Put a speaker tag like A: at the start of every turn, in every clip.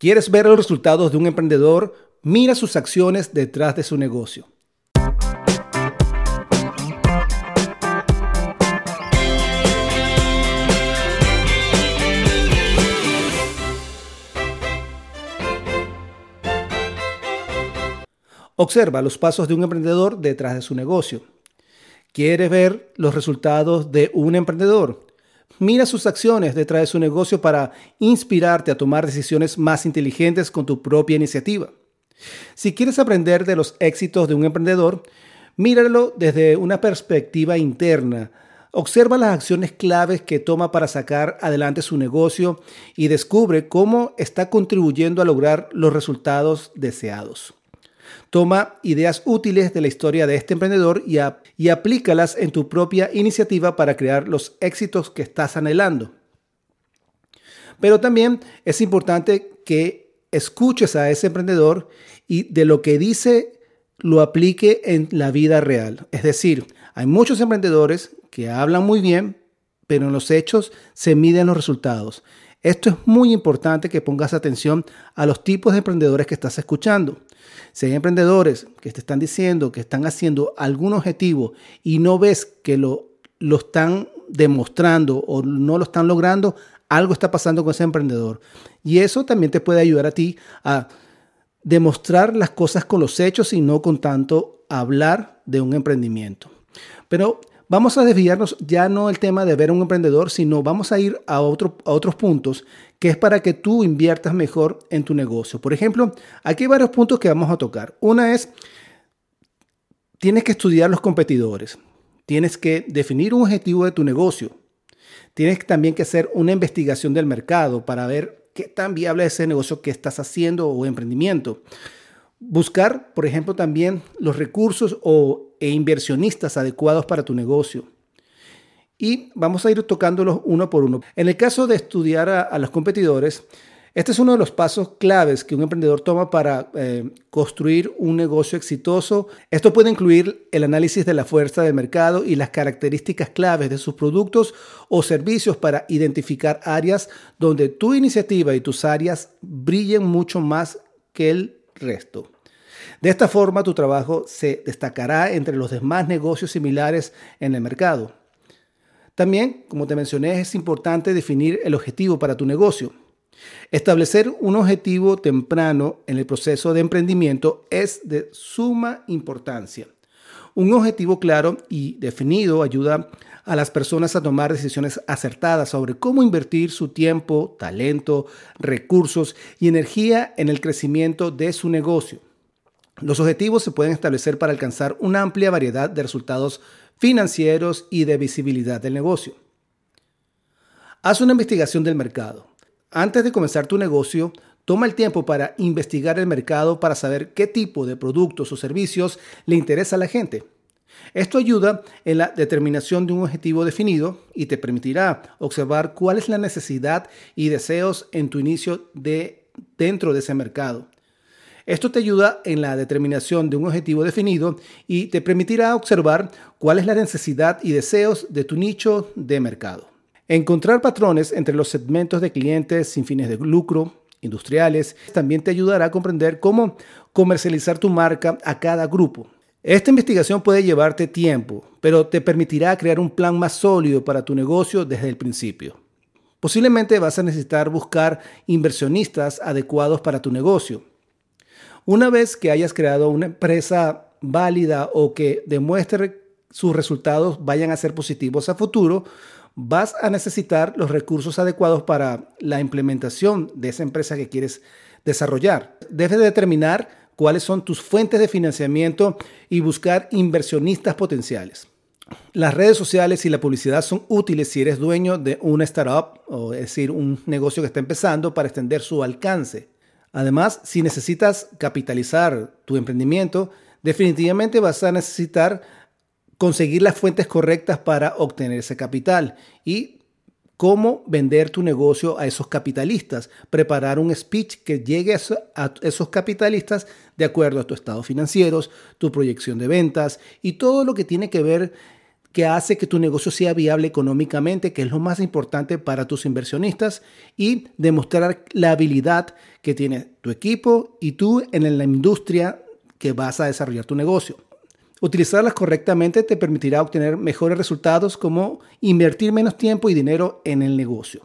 A: ¿Quieres ver los resultados de un emprendedor? Mira sus acciones detrás de su negocio. Observa los pasos de un emprendedor detrás de su negocio. ¿Quieres ver los resultados de un emprendedor? Mira sus acciones detrás de su negocio para inspirarte a tomar decisiones más inteligentes con tu propia iniciativa. Si quieres aprender de los éxitos de un emprendedor, míralo desde una perspectiva interna. Observa las acciones claves que toma para sacar adelante su negocio y descubre cómo está contribuyendo a lograr los resultados deseados. Toma ideas útiles de la historia de este emprendedor y, aplícalas en tu propia iniciativa para crear los éxitos que estás anhelando. Pero también es importante que escuches a ese emprendedor y de lo que dice lo aplique en la vida real. Es decir, hay muchos emprendedores que hablan muy bien, pero en los hechos se miden los resultados. Esto es muy importante que pongas atención a los tipos de emprendedores que estás escuchando. Si hay emprendedores que te están diciendo que están haciendo algún objetivo y no ves que lo, lo están demostrando o no lo están logrando, algo está pasando con ese emprendedor. Y eso también te puede ayudar a ti a demostrar las cosas con los hechos y no con tanto hablar de un emprendimiento. Pero vamos a desviarnos ya no el tema de ver un emprendedor, sino vamos a ir a otros puntos que es para que tú inviertas mejor en tu negocio. Por ejemplo, aquí hay varios puntos que vamos a tocar. Una es, tienes que estudiar los competidores, tienes que definir un objetivo de tu negocio, tienes también que hacer una investigación del mercado para ver qué tan viable es ese negocio que estás haciendo o emprendimiento. Buscar, por ejemplo, también los recursos o, e inversionistas adecuados para tu negocio y vamos a ir tocándolos uno por uno. En el caso de estudiar a, los competidores, este es uno de los pasos claves que un emprendedor toma para eh, construir un negocio exitoso. Esto puede incluir el análisis de la fuerza del mercado y las características claves de sus productos o servicios para identificar áreas donde tu iniciativa y tus áreas brillen mucho más que el resto. De esta forma, tu trabajo se destacará entre los demás negocios similares en el mercado. También, como te mencioné, es importante definir el objetivo para tu negocio. Establecer un objetivo temprano en el proceso de emprendimiento es de suma importancia. Un objetivo claro y definido ayuda a las personas a tomar decisiones acertadas sobre cómo invertir su tiempo, talento, recursos y energía en el crecimiento de su negocio. Los objetivos se pueden establecer para alcanzar una amplia variedad de resultados financieros y de visibilidad del negocio. Haz una investigación del mercado. Antes de comenzar tu negocio, toma el tiempo para investigar el mercado para saber qué tipo de productos o servicios le interesa a la gente. Esto ayuda en la determinación de un objetivo definido y te permitirá observar cuál es la necesidad y deseos en tu inicio de dentro de ese mercado. Esto te ayuda en la determinación de un objetivo definido y te permitirá observar cuál es la necesidad y deseos de tu nicho de mercado. Encontrar patrones entre los segmentos de clientes sin fines de lucro, industriales, también te ayudará a comprender cómo comercializar tu marca a cada grupo. Esta investigación puede llevarte tiempo, pero te permitirá crear un plan más sólido para tu negocio desde el principio. Posiblemente vas a necesitar buscar inversionistas adecuados para tu negocio. Una vez que hayas creado una empresa válida o que demuestre sus resultados vayan a ser positivos a futuro, vas a necesitar los recursos adecuados para la implementación de esa empresa que quieres desarrollar. Debes determinar cuáles son tus fuentes de financiamiento y buscar inversionistas potenciales. Las redes sociales y la publicidad son útiles si eres dueño de una startup, o es decir, un negocio que está empezando para extender su alcance. Además, si necesitas capitalizar tu emprendimiento, definitivamente vas a necesitar conseguir las fuentes correctas para obtener ese capital y cómo vender tu negocio a esos capitalistas, preparar un speech que llegue a esos capitalistas de acuerdo a tu estado financieros, tu proyección de ventas y todo lo que tiene que ver que hace que tu negocio sea viable económicamente, que es lo más importante para tus inversionistas, y demostrar la habilidad que tiene tu equipo y tú en la industria que vas a desarrollar tu negocio. Utilizarlas correctamente te permitirá obtener mejores resultados como invertir menos tiempo y dinero en el negocio.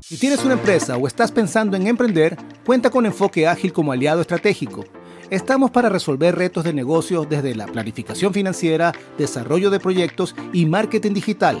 A: Si tienes una empresa o estás pensando en emprender, cuenta con Enfoque Ágil como aliado estratégico. Estamos para resolver retos de negocios desde la planificación financiera, desarrollo de proyectos y marketing digital.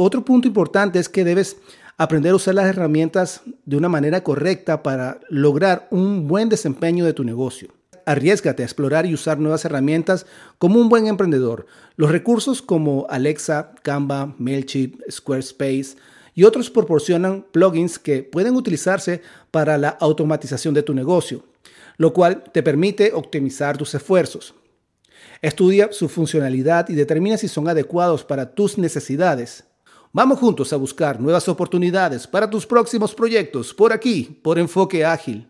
A: Otro punto importante es que debes aprender a usar las herramientas de una manera correcta para lograr un buen desempeño de tu negocio. Arriesgate a explorar y usar nuevas herramientas como un buen emprendedor. Los recursos como Alexa, Canva, Mailchimp, Squarespace y otros proporcionan plugins que pueden utilizarse para la automatización de tu negocio, lo cual te permite optimizar tus esfuerzos. Estudia su funcionalidad y determina si son adecuados para tus necesidades. Vamos juntos a buscar nuevas oportunidades para tus próximos proyectos por aquí, por Enfoque Ágil.